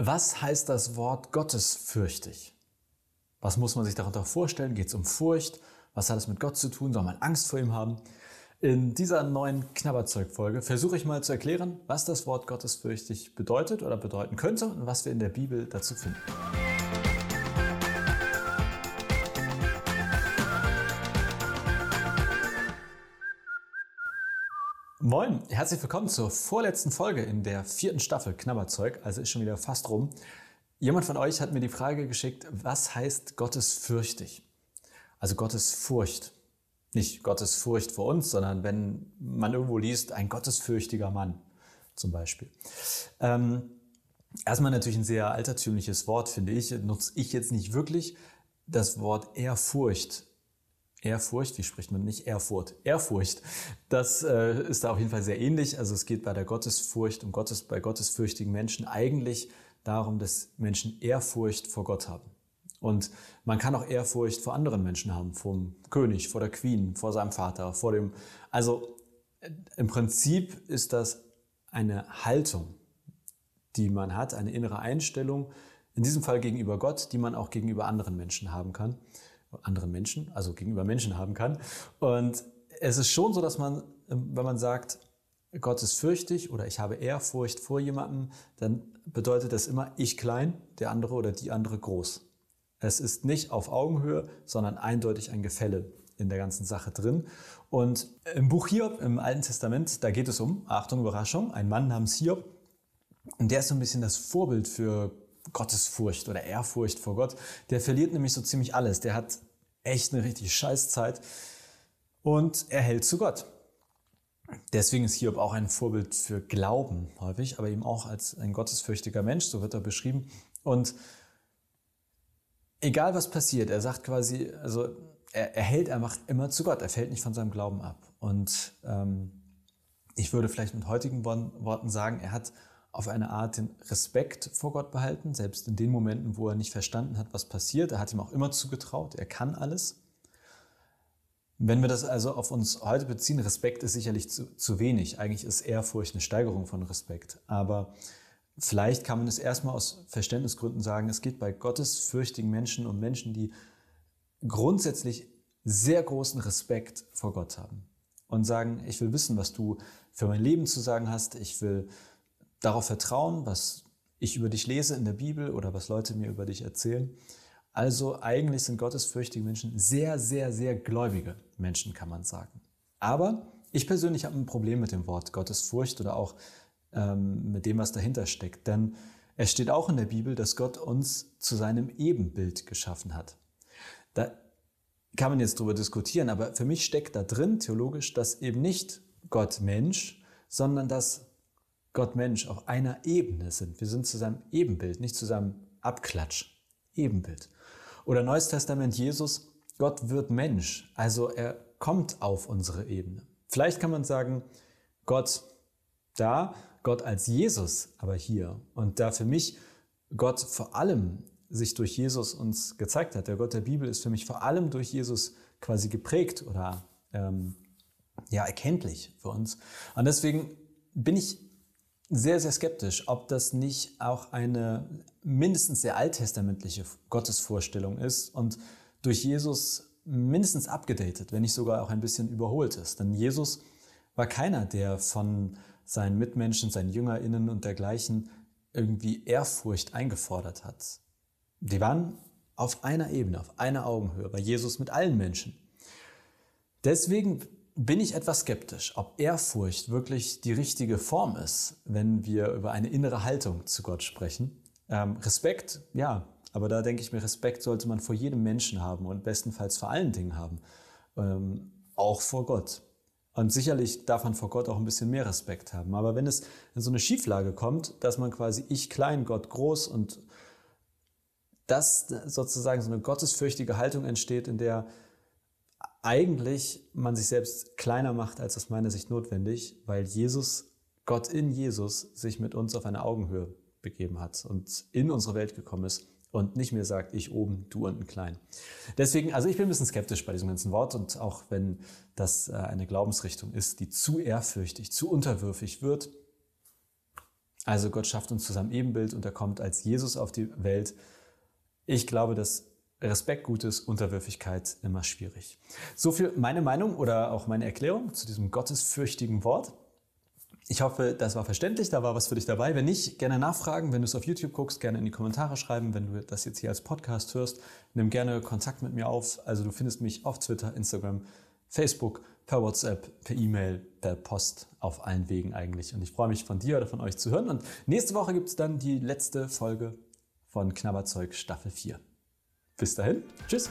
Was heißt das Wort gottesfürchtig? Was muss man sich darunter vorstellen? Geht es um Furcht? Was hat es mit Gott zu tun? Soll man Angst vor ihm haben? In dieser neuen Knabberzeug-Folge versuche ich mal zu erklären, was das Wort gottesfürchtig bedeutet oder bedeuten könnte und was wir in der Bibel dazu finden. Moin, herzlich willkommen zur vorletzten Folge in der vierten Staffel Knabberzeug, also ist schon wieder fast rum. Jemand von euch hat mir die Frage geschickt, was heißt gottesfürchtig? Also Gottesfurcht. Nicht Gottesfurcht vor uns, sondern wenn man irgendwo liest, ein gottesfürchtiger Mann zum Beispiel. Ähm, erstmal natürlich ein sehr altertümliches Wort, finde ich. Nutze ich jetzt nicht wirklich. Das Wort Ehrfurcht Ehrfurcht, wie spricht man nicht? Ehrfurcht. Ehrfurcht. Das äh, ist da auf jeden Fall sehr ähnlich. Also es geht bei der Gottesfurcht und Gottes, bei gottesfürchtigen Menschen eigentlich darum, dass Menschen Ehrfurcht vor Gott haben. Und man kann auch Ehrfurcht vor anderen Menschen haben, vom König, vor der Queen, vor seinem Vater, vor dem, also äh, im Prinzip ist das eine Haltung, die man hat, eine innere Einstellung, in diesem Fall gegenüber Gott, die man auch gegenüber anderen Menschen haben kann anderen Menschen, also gegenüber Menschen haben kann. Und es ist schon so, dass man, wenn man sagt, Gott ist fürchtig oder ich habe Ehrfurcht vor jemandem, dann bedeutet das immer ich klein, der andere oder die andere groß. Es ist nicht auf Augenhöhe, sondern eindeutig ein Gefälle in der ganzen Sache drin. Und im Buch Hiob im Alten Testament, da geht es um, Achtung, Überraschung, ein Mann namens Hiob. Und der ist so ein bisschen das Vorbild für Gottesfurcht oder Ehrfurcht vor Gott. Der verliert nämlich so ziemlich alles. Der hat echt eine richtig Scheißzeit und er hält zu Gott. Deswegen ist Hiob auch ein Vorbild für Glauben häufig, aber eben auch als ein gottesfürchtiger Mensch, so wird er beschrieben. Und egal was passiert, er sagt quasi, also er, er hält einfach immer zu Gott, er fällt nicht von seinem Glauben ab. Und ähm, ich würde vielleicht mit heutigen Worten sagen, er hat auf eine Art den Respekt vor Gott behalten, selbst in den Momenten, wo er nicht verstanden hat, was passiert. Er hat ihm auch immer zugetraut, er kann alles. Wenn wir das also auf uns heute beziehen, Respekt ist sicherlich zu, zu wenig. Eigentlich ist Ehrfurcht eine Steigerung von Respekt. Aber vielleicht kann man es erstmal aus Verständnisgründen sagen, es geht bei gottesfürchtigen Menschen um Menschen, die grundsätzlich sehr großen Respekt vor Gott haben und sagen, ich will wissen, was du für mein Leben zu sagen hast. Ich will darauf vertrauen, was ich über dich lese in der Bibel oder was Leute mir über dich erzählen. Also eigentlich sind gottesfürchtige Menschen sehr, sehr, sehr gläubige Menschen, kann man sagen. Aber ich persönlich habe ein Problem mit dem Wort Gottesfurcht oder auch ähm, mit dem, was dahinter steckt. Denn es steht auch in der Bibel, dass Gott uns zu seinem Ebenbild geschaffen hat. Da kann man jetzt drüber diskutieren, aber für mich steckt da drin theologisch, dass eben nicht Gott Mensch, sondern dass Gott Mensch auf einer Ebene sind. Wir sind zu seinem Ebenbild, nicht zu seinem Abklatsch. Ebenbild. Oder Neues Testament Jesus, Gott wird Mensch, also er kommt auf unsere Ebene. Vielleicht kann man sagen, Gott da, Gott als Jesus, aber hier. Und da für mich Gott vor allem sich durch Jesus uns gezeigt hat. Der Gott der Bibel ist für mich vor allem durch Jesus quasi geprägt oder ähm, ja erkenntlich für uns. Und deswegen bin ich sehr, sehr skeptisch, ob das nicht auch eine mindestens sehr alttestamentliche Gottesvorstellung ist und durch Jesus mindestens abgedatet, wenn nicht sogar auch ein bisschen überholt ist. Denn Jesus war keiner, der von seinen Mitmenschen, seinen JüngerInnen und dergleichen irgendwie Ehrfurcht eingefordert hat. Die waren auf einer Ebene, auf einer Augenhöhe, bei Jesus mit allen Menschen. Deswegen bin ich etwas skeptisch, ob Ehrfurcht wirklich die richtige Form ist, wenn wir über eine innere Haltung zu Gott sprechen. Ähm, Respekt, ja, aber da denke ich mir, Respekt sollte man vor jedem Menschen haben und bestenfalls vor allen Dingen haben, ähm, auch vor Gott. Und sicherlich darf man vor Gott auch ein bisschen mehr Respekt haben. Aber wenn es in so eine Schieflage kommt, dass man quasi ich klein, Gott groß und das sozusagen so eine gottesfürchtige Haltung entsteht, in der eigentlich man sich selbst kleiner macht, als aus meiner Sicht notwendig, weil Jesus, Gott in Jesus, sich mit uns auf eine Augenhöhe begeben hat und in unsere Welt gekommen ist und nicht mehr sagt, ich oben, du unten klein. Deswegen, also ich bin ein bisschen skeptisch bei diesem ganzen Wort und auch wenn das äh, eine Glaubensrichtung ist, die zu ehrfürchtig, zu unterwürfig wird, Also Gott schafft uns zusammen Ebenbild und er kommt als Jesus auf die Welt. Ich glaube, dass Respekt gut ist, Unterwürfigkeit immer schwierig. So viel meine Meinung oder auch meine Erklärung zu diesem gottesfürchtigen Wort. Ich hoffe, das war verständlich, da war was für dich dabei. Wenn nicht, gerne nachfragen. Wenn du es auf YouTube guckst, gerne in die Kommentare schreiben. Wenn du das jetzt hier als Podcast hörst, nimm gerne Kontakt mit mir auf. Also du findest mich auf Twitter, Instagram, Facebook, per WhatsApp, per E-Mail, per Post, auf allen Wegen eigentlich. Und ich freue mich von dir oder von euch zu hören. Und nächste Woche gibt es dann die letzte Folge von Knabberzeug Staffel 4. Bis dahin, tschüss.